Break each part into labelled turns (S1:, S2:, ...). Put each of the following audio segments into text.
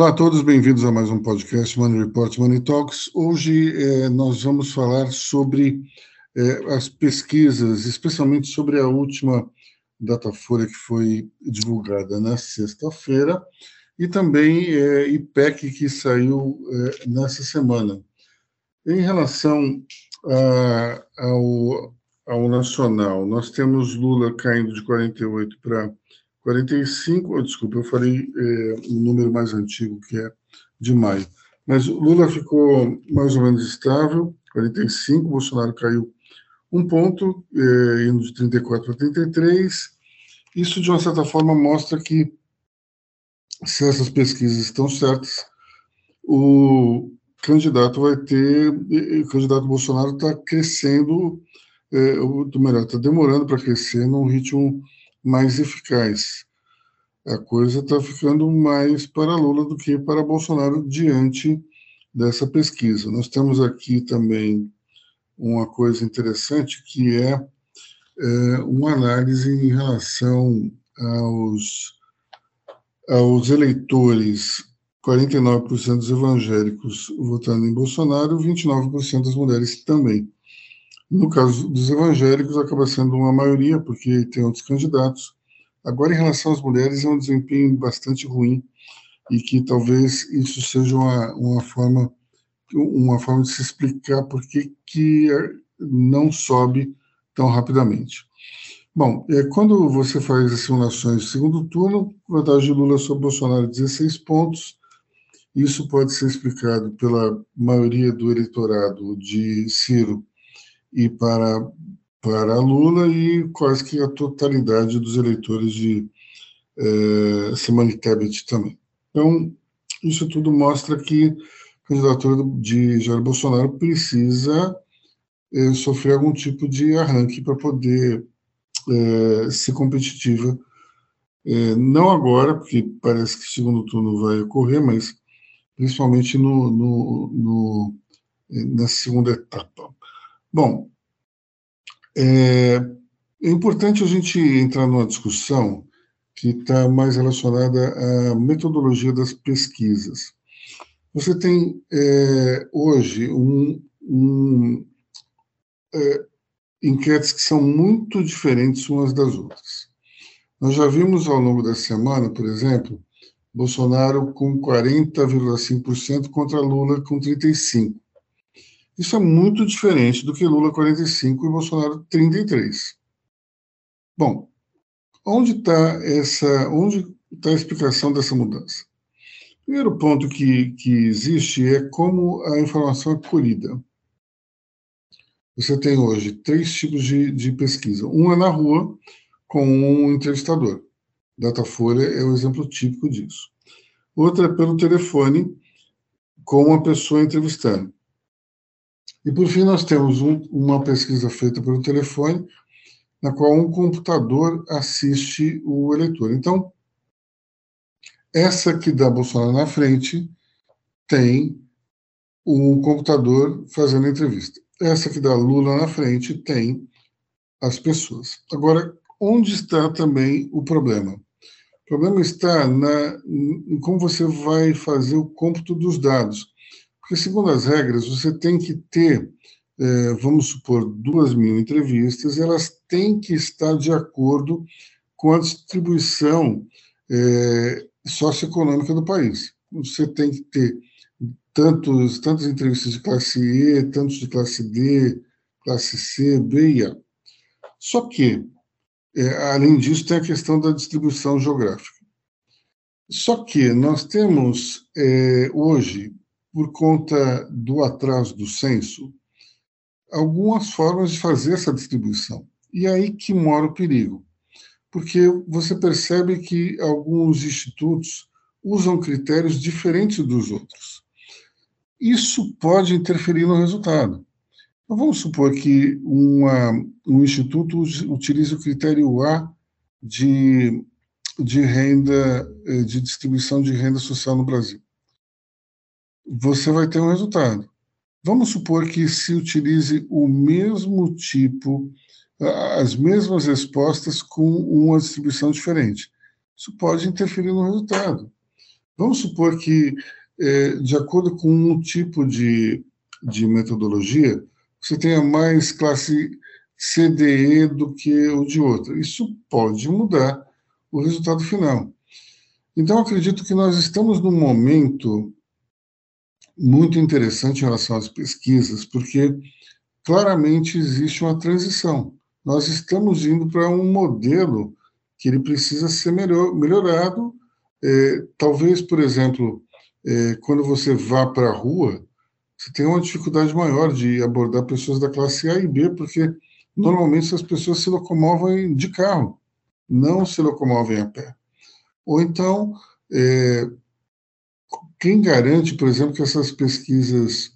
S1: Olá a todos, bem-vindos a mais um podcast Money Report Money Talks. Hoje eh, nós vamos falar sobre eh, as pesquisas, especialmente sobre a última Datafolha que foi divulgada na sexta-feira e também eh, IPEC que saiu eh, nessa semana. Em relação a, ao, ao nacional, nós temos Lula caindo de 48 para 45, desculpa, eu falei é, um número mais antigo, que é de maio. Mas o Lula ficou mais ou menos estável, 45, Bolsonaro caiu um ponto, é, indo de 34 para 33. Isso, de uma certa forma, mostra que, se essas pesquisas estão certas, o candidato vai ter, o candidato Bolsonaro está crescendo, é, ou melhor, está demorando para crescer num ritmo mais eficaz. A coisa está ficando mais para Lula do que para Bolsonaro diante dessa pesquisa. Nós temos aqui também uma coisa interessante que é, é uma análise em relação aos, aos eleitores 49% dos evangélicos votando em Bolsonaro, 29% das mulheres também. No caso dos evangélicos, acaba sendo uma maioria, porque tem outros candidatos. Agora, em relação às mulheres, é um desempenho bastante ruim e que talvez isso seja uma, uma forma uma forma de se explicar por que, não sobe tão rapidamente. Bom, é, quando você faz as simulações de segundo turno, vantagem de Lula sobre Bolsonaro 16 pontos. Isso pode ser explicado pela maioria do eleitorado de Ciro e para, para Lula e quase que a totalidade dos eleitores de eh, Simone Tebet também. Então, isso tudo mostra que a candidatura de Jair Bolsonaro precisa eh, sofrer algum tipo de arranque para poder eh, ser competitiva. Não agora, porque parece que segundo turno vai ocorrer, mas principalmente no, no, no, na segunda etapa. Bom, é, é importante a gente entrar numa discussão que está mais relacionada à metodologia das pesquisas. Você tem é, hoje um, um é, enquetes que são muito diferentes umas das outras. Nós já vimos ao longo da semana, por exemplo, Bolsonaro com 40,5% contra Lula com 35%. Isso é muito diferente do que Lula 45 e Bolsonaro 33. Bom, onde está essa, onde está a explicação dessa mudança? Primeiro ponto que, que existe é como a informação é colhida. Você tem hoje três tipos de, de pesquisa. Um é na rua, com um entrevistador. Datafolha é o exemplo típico disso. Outra é pelo telefone, com uma pessoa entrevistando. E, por fim, nós temos um, uma pesquisa feita pelo telefone, na qual um computador assiste o eleitor. Então, essa que dá Bolsonaro na frente tem um computador fazendo a entrevista. Essa que dá Lula na frente tem as pessoas. Agora, onde está também o problema? O problema está na, em como você vai fazer o cômputo dos dados. Porque, segundo as regras, você tem que ter, é, vamos supor, duas mil entrevistas, elas têm que estar de acordo com a distribuição é, socioeconômica do país. Você tem que ter tantos, tantas entrevistas de classe E, tantos de classe D, classe C, B e A. Só que, é, além disso, tem a questão da distribuição geográfica. Só que nós temos hoje por conta do atraso do censo, algumas formas de fazer essa distribuição. E é aí que mora o perigo, porque você percebe que alguns institutos usam critérios diferentes dos outros. Isso pode interferir no resultado. Então, vamos supor que uma, um instituto utilize o critério A de, de renda, eh, de distribuição de renda social no Brasil você vai ter um resultado. Vamos supor que se utilize o mesmo tipo, as mesmas respostas com uma distribuição diferente. Isso pode interferir no resultado. Vamos supor que, é, de acordo com um tipo de, de metodologia, você tenha mais classe CDE do que o de outra. Isso pode mudar o resultado final. Então, acredito que nós estamos num momento muito interessante em relação às pesquisas, porque claramente existe uma transição. Nós estamos indo para um modelo que ele precisa ser melhor, melhorado. É, talvez, por exemplo, é, quando você vá para a rua, você tem uma dificuldade maior de abordar pessoas da classe A e B, porque normalmente as pessoas se locomovem de carro, não se locomovem a pé. Ou então, é, quem garante, por exemplo, que essas pesquisas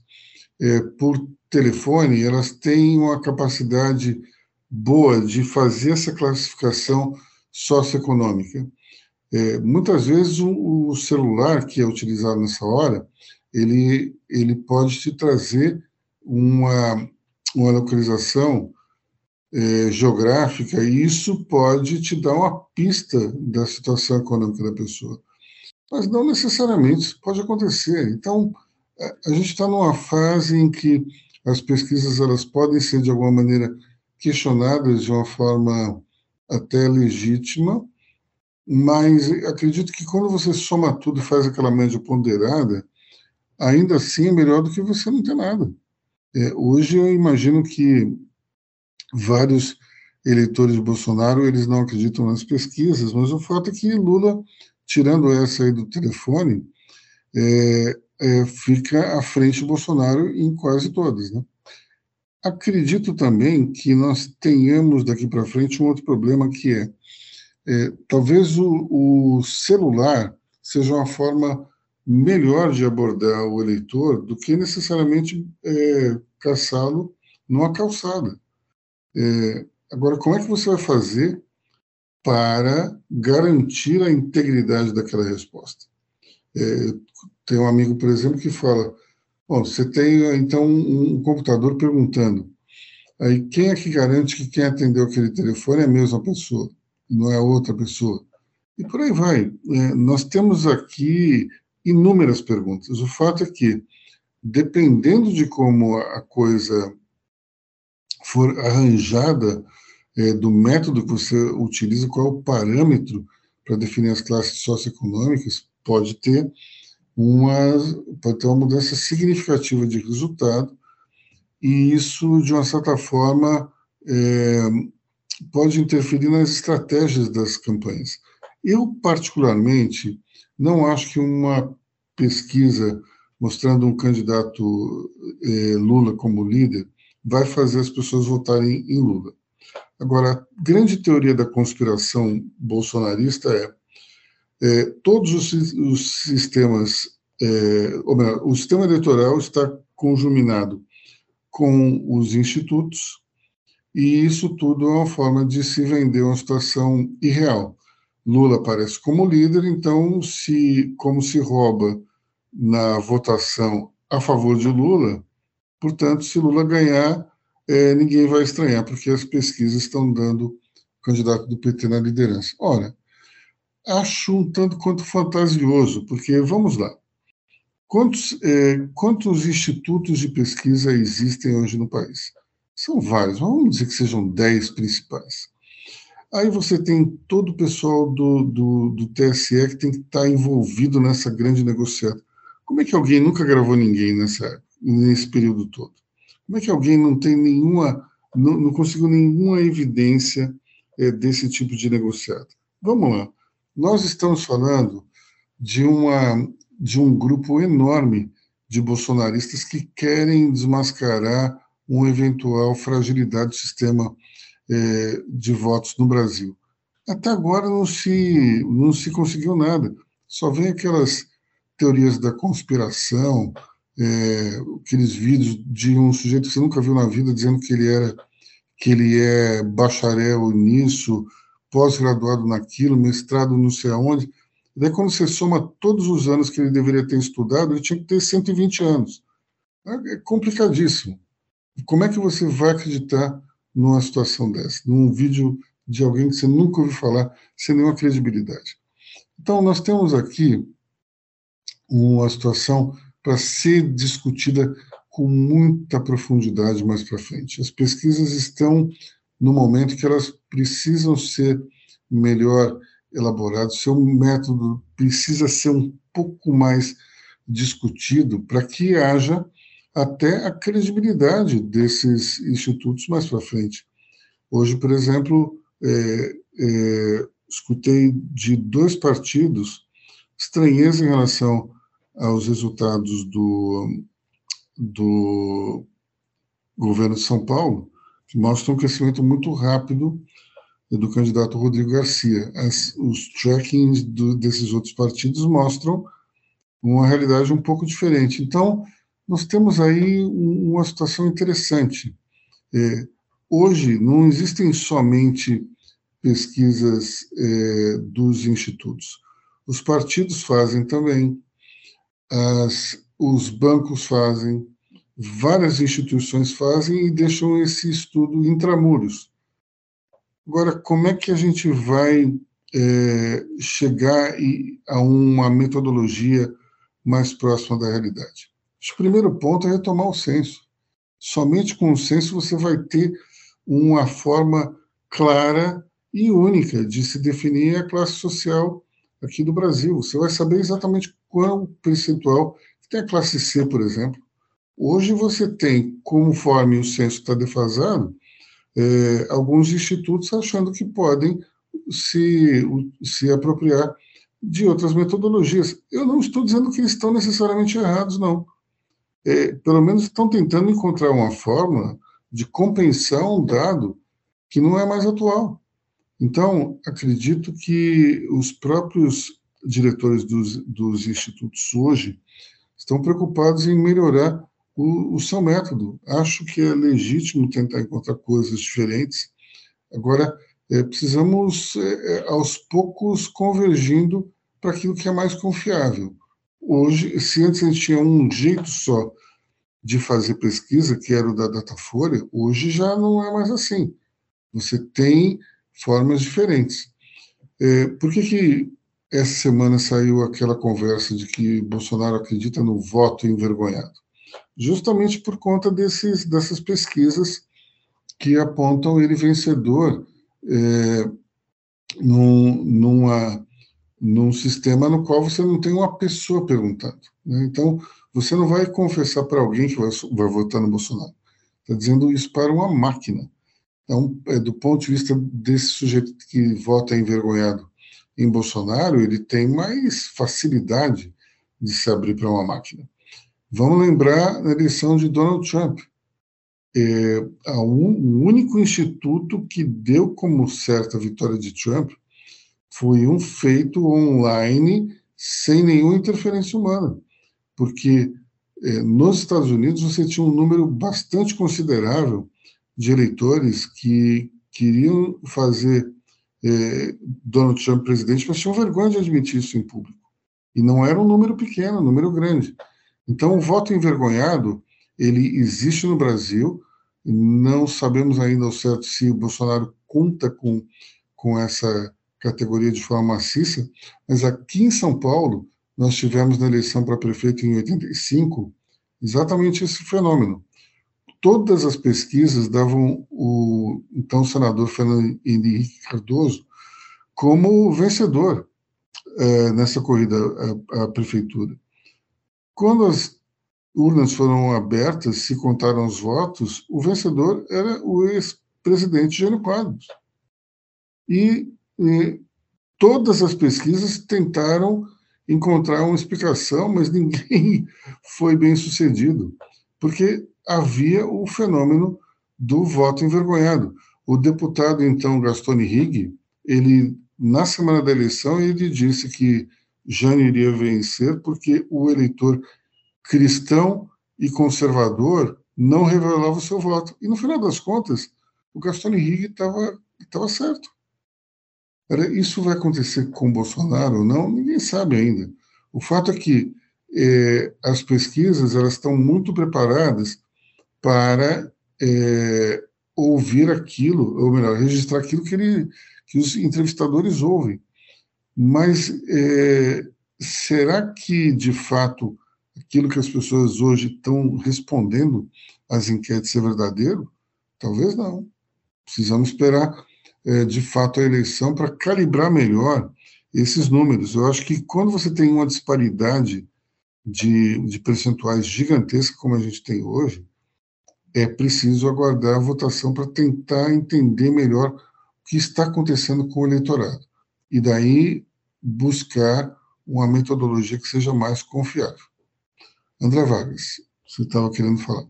S1: é, por telefone elas têm uma capacidade boa de fazer essa classificação socioeconômica? É, muitas vezes o, o, celular que é utilizado nessa hora ele ele pode te trazer uma uma localização é, geográfica e isso pode te dar uma pista da situação econômica da pessoa mas não necessariamente isso pode acontecer. Então, a gente está numa fase em que as pesquisas elas podem ser, de alguma maneira, questionadas de uma forma até legítima, mas acredito que quando você soma tudo e faz aquela média ponderada, ainda assim é melhor do que você não ter nada. É, hoje eu imagino que vários eleitores de Bolsonaro eles não acreditam nas pesquisas, mas o fato é que Lula tirando essa aí do telefone, é, é, fica à frente do Bolsonaro em quase todas. Né? Acredito também que nós tenhamos daqui para frente um outro problema que é, é talvez o, o, celular seja uma forma melhor de abordar o eleitor do que necessariamente é, caçá-lo numa calçada. É, agora, como é que você vai fazer para garantir a integridade daquela resposta. É, tem um amigo, por exemplo, que fala: Bom, você tem então um, computador perguntando, aí quem é que garante que quem atendeu aquele telefone é a mesma pessoa, não é outra pessoa? E por aí vai. É, nós temos aqui inúmeras perguntas. O fato é que, dependendo de como a coisa for arranjada é, do método que você utiliza, qual é o parâmetro para definir as classes socioeconômicas, pode ter uma pode ter uma mudança significativa de resultado e isso de uma certa forma é, pode interferir nas estratégias das campanhas. Eu particularmente não acho que uma pesquisa mostrando um candidato é, Lula como líder vai fazer as pessoas votarem em Lula. Agora, a grande teoria da conspiração bolsonarista é, é todos os, os sistemas, é, ou melhor, o sistema eleitoral está conjuminado com os institutos, e isso tudo é uma forma de se vender uma situação irreal. Lula aparece como líder, então, se como se rouba na votação a favor de Lula, portanto, se Lula ganhar, é, ninguém vai estranhar, porque as pesquisas estão dando o candidato do PT na liderança. Ora, acho um tanto quanto fantasioso, porque, vamos lá, quantos, é, quantos institutos de pesquisa existem hoje no país? São vários, vamos dizer que sejam dez principais. Aí você tem todo o pessoal do, do, do TSE que tem que estar envolvido nessa grande negociata. Como é que alguém nunca gravou ninguém nessa, nesse período todo? Como é que alguém não tem nenhuma, não, não conseguiu nenhuma evidência é, desse tipo de negociado? Vamos lá. Nós estamos falando de, uma, de um grupo enorme de bolsonaristas que querem desmascarar uma eventual fragilidade do sistema é, de votos no Brasil. Até agora não se, não se conseguiu nada. Só vem aquelas teorias da conspiração, é, aqueles vídeos de um sujeito que você nunca viu na vida dizendo que ele era que ele é bacharel nisso, pós-graduado naquilo, mestrado não sei aonde. Daí, quando você soma todos os anos que ele deveria ter estudado, ele tinha que ter 120 anos. É complicadíssimo. Como é que você vai acreditar numa situação dessa? Num vídeo de alguém que você nunca ouviu falar, sem nenhuma credibilidade. Então, nós temos aqui uma situação para ser discutida com muita profundidade mais para frente. As pesquisas estão no momento que elas precisam ser melhor elaboradas, seu método precisa ser um pouco mais discutido para que haja até a credibilidade desses institutos mais para frente. Hoje, por exemplo, é, é, escutei de dois partidos estranheza em relação aos resultados do, do governo de São Paulo, que mostram um crescimento muito rápido do candidato Rodrigo Garcia. As, os trackings do, desses outros partidos mostram uma realidade um pouco diferente. Então, nós temos aí uma situação interessante. É, hoje, não existem somente pesquisas é, dos institutos. Os partidos fazem também, as, os bancos fazem, várias instituições fazem e deixam esse estudo intramuros. Agora, como é que a gente vai é, chegar a uma metodologia mais próxima da realidade? O primeiro ponto é retomar o censo. Somente com o censo você vai ter uma forma clara e única de se definir a classe social aqui do Brasil. Você vai saber exatamente qual percentual tem a classe C, por exemplo. Hoje você tem, conforme o censo está defasado, é, alguns institutos achando que podem se, se apropriar de outras metodologias. Eu não estou dizendo que eles estão necessariamente errados, não. É, pelo menos estão tentando encontrar uma forma de compensar um dado que não é mais atual. Então, acredito que os próprios diretores dos, dos institutos hoje estão preocupados em melhorar o, o seu método. Acho que é legítimo tentar encontrar coisas diferentes. Agora, é, precisamos, é, é aos poucos, convergindo para aquilo que é mais confiável. Hoje, se antes a gente tinha um jeito só de fazer pesquisa, que era o da Datafolha, hoje já não é mais assim. Você tem formas diferentes. É, por que, que essa semana saiu aquela conversa de que Bolsonaro acredita no voto envergonhado? justamente por conta desses, dessas pesquisas que apontam ele vencedor é, num, numa, num sistema no qual você não tem uma pessoa perguntando. Né? Então, você não vai confessar para alguém que vai, vai votar no Bolsonaro. Está dizendo isso para uma máquina. Então, é, do ponto de vista desse sujeito que vota envergonhado em Bolsonaro, ele tem mais facilidade de se abrir para uma máquina. Vamos lembrar da eleição de Donald Trump. É, um, o único instituto que deu como certa a vitória de Trump foi um feito online sem nenhuma interferência humana, porque é, nos Estados Unidos você tinha um número bastante considerável de eleitores que queriam fazer é, Donald Trump presidente, mas tinham vergonha de admitir isso em público. E não era um número pequeno, um número grande. Então, o voto envergonhado, ele existe no Brasil, não sabemos ainda ao certo se o Bolsonaro conta com, com essa categoria de forma maciça, mas aqui em São Paulo, nós tivemos na eleição para prefeito em 85 exatamente esse fenômeno. Todas as pesquisas davam o então senador Fernando Henrique Cardoso como vencedor é, nessa corrida à, à prefeitura. Quando as urnas foram abertas, se contaram os votos, o vencedor era o ex-presidente Jânio Quadros. E, e, todas as pesquisas tentaram encontrar uma explicação, mas ninguém foi bem sucedido, porque havia o fenômeno do voto envergonhado. O deputado, então, Gastone Rigg, ele, na semana da eleição, ele disse que Jânio iria vencer porque o eleitor cristão e conservador não revelava o seu voto. E no final das contas, o Gastone Rigg estava certo. Isso vai acontecer com Bolsonaro ou não? Ninguém sabe ainda. O fato é que é, as pesquisas elas estão muito preparadas para é, ouvir aquilo, ou melhor, registrar aquilo que, ele, que os entrevistadores ouvem. Mas é, será que, de fato, aquilo que as pessoas hoje estão respondendo às enquetes é verdadeiro? Talvez não. Precisamos esperar, é, de fato, a eleição para calibrar melhor esses números. Eu acho que quando você tem uma disparidade de, de percentuais gigantesca como a gente tem hoje, é preciso aguardar a votação para tentar entender melhor o que está acontecendo com o eleitorado. E daí buscar uma metodologia que seja mais confiável. André Vargas, você estava querendo falar.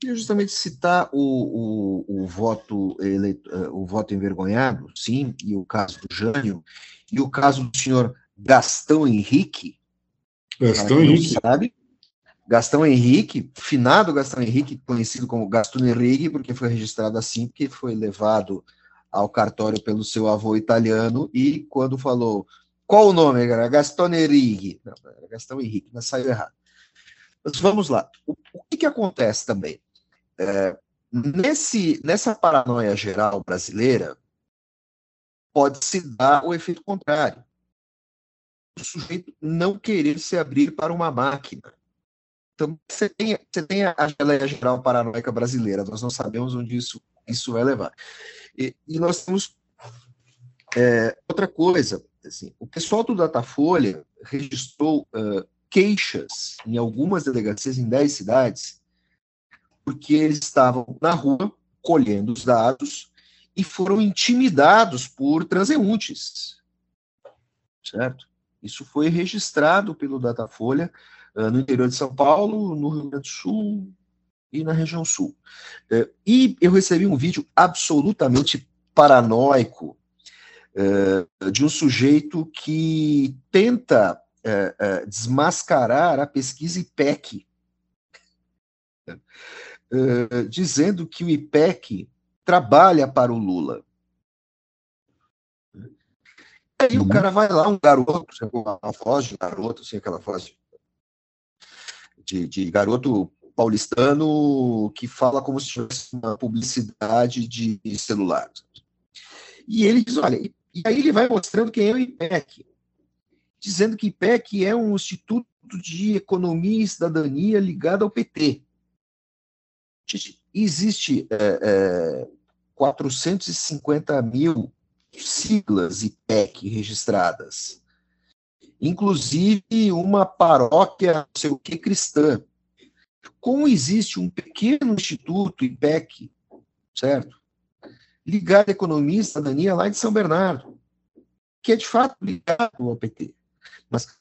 S2: queria justamente citar o, o, o voto eleito, eh, o voto envergonhado, sim, e o caso do Jânio, e o caso do senhor Gastão Henrique.
S1: Gastão Henrique. Sabe,
S2: Gastão Henrique, finado Gastão Henrique, conhecido como Gastão Henrique, porque foi registrado assim, porque foi levado ao cartório pelo seu avô italiano, e quando falou qual o nome, era Gastão Henrique, não, era Gastão Henrique, mas saiu errado. Mas vamos lá. O, o que, que acontece também? É, nesse, nessa paranoia geral brasileira, pode se dar o efeito contrário. O sujeito não querer se abrir para uma máquina. Então, você tem, você tem a geleia geral paranoica brasileira, nós não sabemos onde isso, isso vai levar. E, e nós temos é, outra coisa, assim, o pessoal do Datafolha registrou uh, queixas em algumas delegacias em 10 cidades porque eles estavam na rua colhendo os dados e foram intimidados por transeuntes. Certo? Isso foi registrado pelo Datafolha no interior de São Paulo, no Rio Grande do Sul e na região sul. Uh, e eu recebi um vídeo absolutamente paranoico uh, de um sujeito que tenta desmascarar a pesquisa IPEC dizendo que o IPEC trabalha para o Lula. Aí uhum. o cara vai lá, um garoto, uma voz de garoto, assim, aquela voz de, de garoto paulistano que fala como se tivesse uma publicidade de celular. E ele diz, olha, e aí ele vai mostrando quem é o IPEC, dizendo que IPEC é um instituto de economia e cidadania ligado ao PT existe é, é, 450 mil siglas IPEC registradas, inclusive uma paróquia, não sei o que, cristã. Como existe um pequeno instituto IPEC, certo? Ligado à economia e cidadania lá de São Bernardo, que é de fato ligado ao PT. Mas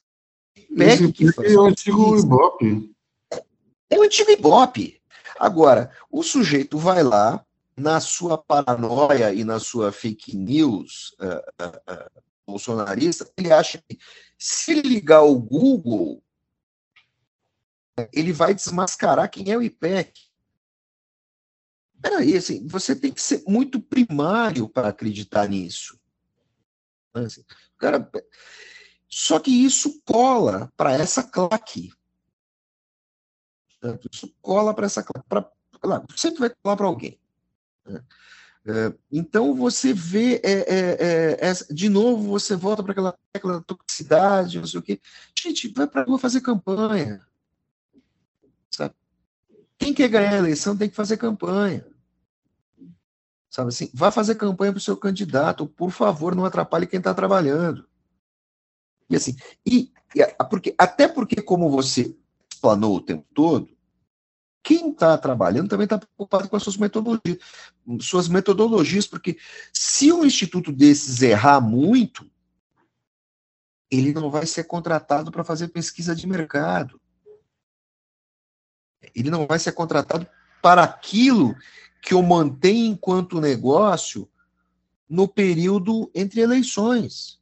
S1: IPEC que é o antigo Ibope.
S2: É o antigo Ibope. Agora, o sujeito vai lá, na sua paranoia e na sua fake news uh, uh, uh, bolsonarista, ele acha que se ligar o Google, ele vai desmascarar quem é o IPEC. Peraí, assim, você tem que ser muito primário para acreditar nisso. Assim, cara, só que isso cola para essa claque. Isso cola para essa pra, claro, sempre vai colar para alguém. Né? É, então você vê, é, é, é, de novo, você volta para aquela tecla da toxicidade, não sei o quê. Gente, vai para a rua fazer campanha. Sabe? Quem quer ganhar a eleição tem que fazer campanha. Sabe assim? Vá fazer campanha para o seu candidato. Por favor, não atrapalhe quem está trabalhando. E assim, e, e porque, até porque, como você explanou o tempo todo, quem está trabalhando também está preocupado com as suas metodologias, suas metodologias, porque se um instituto desses errar muito, ele não vai ser contratado para fazer pesquisa de mercado. Ele não vai ser contratado para aquilo que o mantém enquanto negócio no período entre eleições.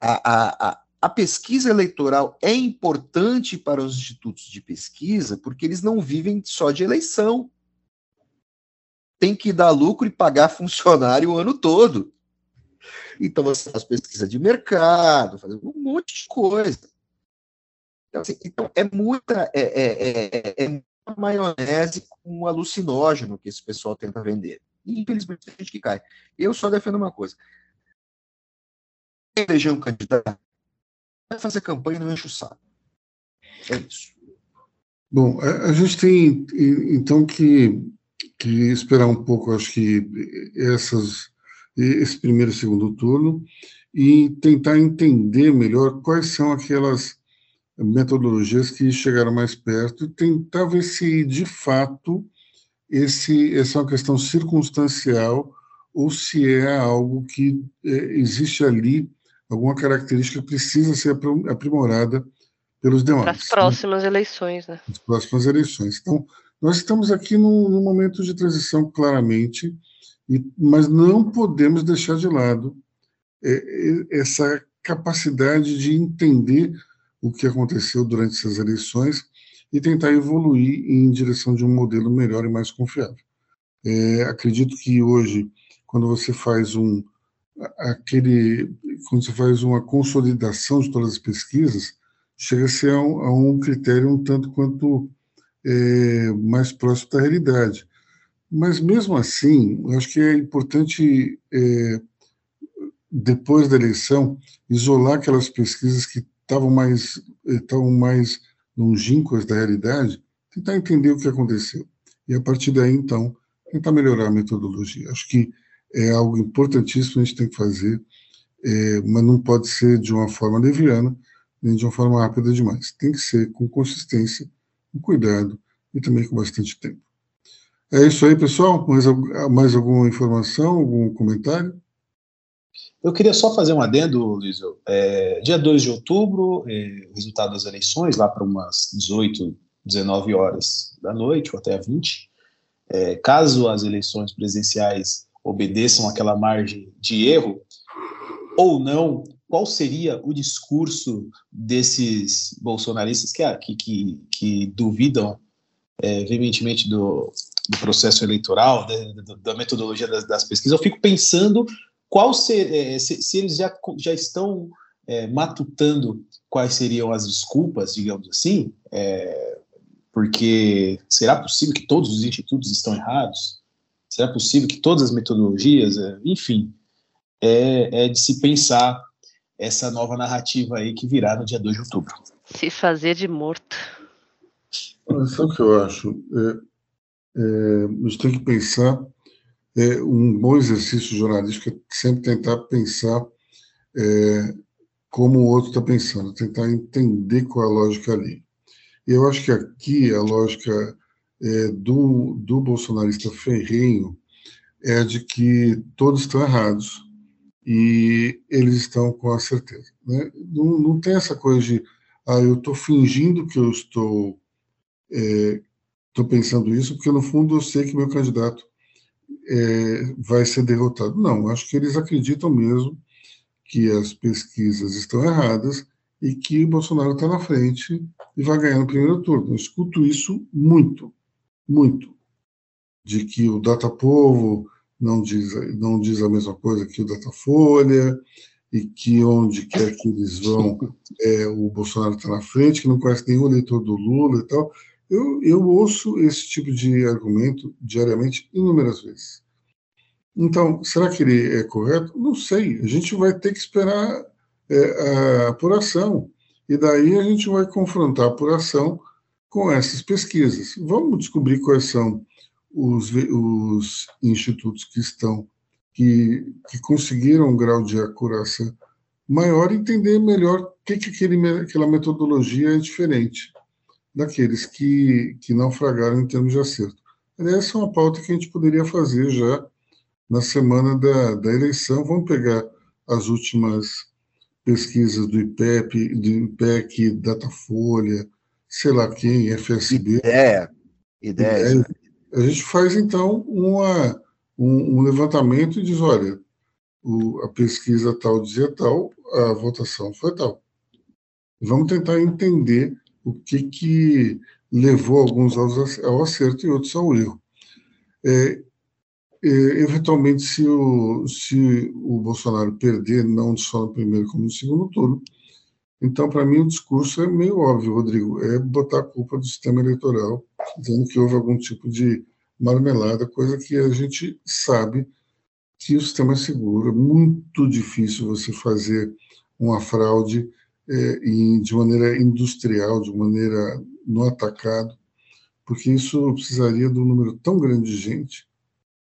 S2: A, a pesquisa eleitoral é importante para os institutos de pesquisa porque eles não vivem só de eleição. Tem que dar lucro e pagar funcionário o ano todo. Então você faz pesquisa de mercado, faz um monte de coisa. Então, assim, então é muita é, é, é, é maionese com alucinógeno que esse pessoal tenta vender. E infelizmente tem gente que cai. Eu só defendo uma coisa: eleger um candidato, fazer campanha não enche o saco. É isso.
S1: Bom, a gente tem então que, que esperar um pouco, acho que essas, esse primeiro e segundo turno, e tentar entender melhor quais são aquelas metodologias que chegaram mais perto e tentar ver se, de fato, esse, essa é uma questão circunstancial ou se é algo que é, existe ali, alguma característica precisa ser aprimorada pelos demais. Para
S3: as próximas né? eleições, né?
S1: As próximas eleições. Então, nós estamos aqui num, num momento de transição, claramente, e, mas não podemos deixar de lado é, é, essa capacidade de entender o que aconteceu durante essas eleições e tentar evoluir em direção de um modelo melhor e mais confiável. É, acredito que hoje, quando você faz um aquele quando você faz uma consolidação de todas as pesquisas, chega-se a, um, a um critério um tanto quanto é, mais próximo da realidade. Mas mesmo assim, eu acho que é importante é, depois da eleição, isolar aquelas pesquisas que estavam mais, estavam mais longínquas da realidade, tentar entender o que aconteceu. E a partir daí, então, tentar melhorar a metodologia. Acho que é algo importantíssimo a gente tem que fazer, é, mas não pode ser de uma forma leviana, nem de uma forma rápida demais. Tem que ser com consistência, com cuidado e também com bastante tempo. É isso aí, pessoal. Mais, mais alguma informação, algum comentário?
S4: Eu queria só fazer um adendo, Luiz. É, dia 2 de outubro, é, resultado das eleições, lá para umas 18, 19 horas da noite, ou até 20. É, caso as eleições presidenciais obedeçam aquela margem de erro, ou não, qual seria o discurso desses bolsonaristas que, que, que, que duvidam é, veementemente do, do processo eleitoral, da, da metodologia das, das pesquisas? Eu fico pensando qual ser, é, se, se, eles já, já estão é, matutando quais seriam as desculpas, digamos assim, é, porque será possível que todos os institutos estão errados? Será possível que todas as metodologias, é, enfim, é, é de se pensar essa nova narrativa aí que virá no dia 2 de outubro.
S3: Se fazer de morto.
S1: Sabe o que eu acho? É, é, a gente tem que pensar é, um bom exercício jornalístico é sempre tentar pensar é, como o outro está pensando, tentar entender qual é a lógica ali. E eu acho que aqui a lógica é, do, do bolsonarista ferrenho é de que todos estão errados e eles estão com a certeza. Né? Não, não tem essa coisa de, ah, eu estou fingindo que eu estou, é, pensando isso, porque no fundo eu sei que meu candidato é, vai ser derrotado. Não, acho que eles acreditam mesmo que as pesquisas estão erradas e que Bolsonaro está na frente e vai ganhar no primeiro turno. Eu escuto isso muito, muito, de que o Datapovo não diz, não diz a mesma coisa que o Datafolha e que onde quer que eles vão, é, o Bolsonaro está na frente, que não conhece nenhum eleitor do Lula e tal. Eu, eu ouço esse tipo de argumento diariamente inúmeras vezes. Então, será que ele é correto? Não sei. A gente vai ter que esperar é, a apuração. E daí a gente vai confrontar a apuração com essas pesquisas. Vamos descobrir quais são os, os institutos que estão, que, que conseguiram um grau de acuração maior entender melhor o que, que aquele, aquela metodologia é diferente daqueles que, que naufragaram em termos de acerto. Essa é uma pauta que a gente poderia fazer já na semana da, da eleição. Vamos pegar as últimas pesquisas do IPEP, do IPEC, Datafolha, sei lá quem, FSB.
S2: Ideia. Ideia.
S1: A gente faz, então, uma, um, um levantamento e diz, olha, o, a pesquisa tal dizia tal, a votação foi tal. Vamos tentar entender o que, que levou alguns ao acerto e outros ao erro. É, é, eventualmente, se o, se o Bolsonaro perder, não só no primeiro como no segundo turno, então, para mim, o discurso é meio óbvio, Rodrigo, é botar a culpa do sistema eleitoral, dizendo que houve algum tipo de marmelada, coisa que a gente sabe que o sistema é seguro. É muito difícil você fazer uma fraude é, em, de maneira industrial, de maneira no atacado, porque isso precisaria de um número tão grande de gente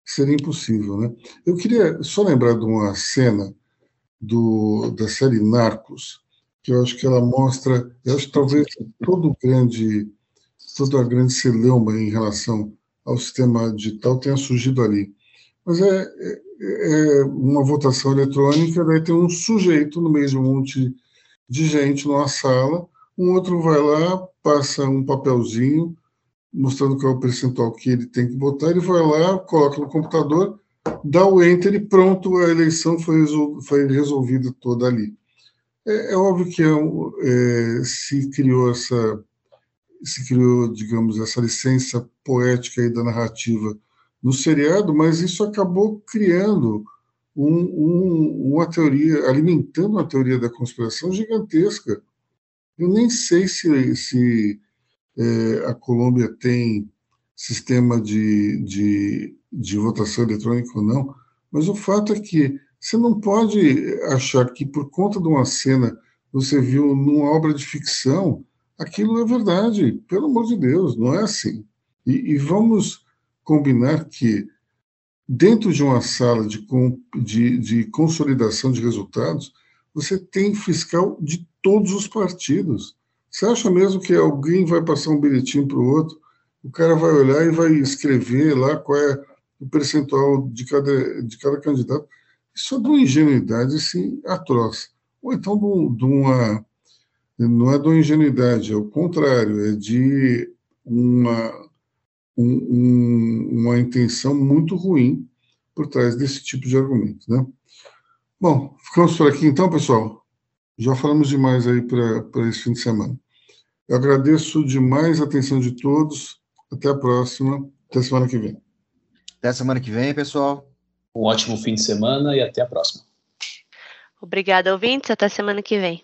S1: que seria impossível. Né? Eu queria só lembrar de uma cena do, da série Narcos, que eu acho que ela mostra, eu acho que talvez todo grande, toda a grande celeuma em relação ao sistema digital tenha surgido ali. Mas é, é, é, uma votação eletrônica, daí tem um sujeito no meio de um monte de gente numa sala, um outro vai lá, passa um papelzinho mostrando qual é o percentual que ele tem que botar, ele vai lá, coloca no computador, dá o enter e pronto, a eleição foi, resol foi resolvida toda ali. É, é óbvio que é, é, se criou essa se criou, digamos, essa licença poética da narrativa no seriado, mas isso acabou criando um, um, uma teoria, alimentando uma teoria da conspiração gigantesca. Eu nem sei se, se é, a Colômbia tem sistema de, de de votação eletrônica ou não, mas o fato é que você não pode achar que por conta de uma cena você viu numa obra de ficção, aquilo é verdade. Pelo amor de Deus, não é assim. E, e vamos combinar que dentro de uma sala de, de, de consolidação de resultados, você tem fiscal de todos os partidos. Você acha mesmo que alguém vai passar um bilhetinho para o outro, o cara vai olhar e vai escrever lá qual é o percentual de cada, de cada candidato. Isso é de uma ingenuidade assim, atroz. Ou então de, uma. Não é de uma ingenuidade, é o contrário, é de uma, um, uma intenção muito ruim por trás desse tipo de argumento. Né? Bom, ficamos por aqui então, pessoal. Já falamos demais aí para esse fim de semana. Eu agradeço demais a atenção de todos. Até a próxima. Até semana que vem.
S2: Até semana que vem, pessoal.
S4: Um ótimo fim de semana e até a próxima.
S3: Obrigada, ouvintes. Até semana que vem.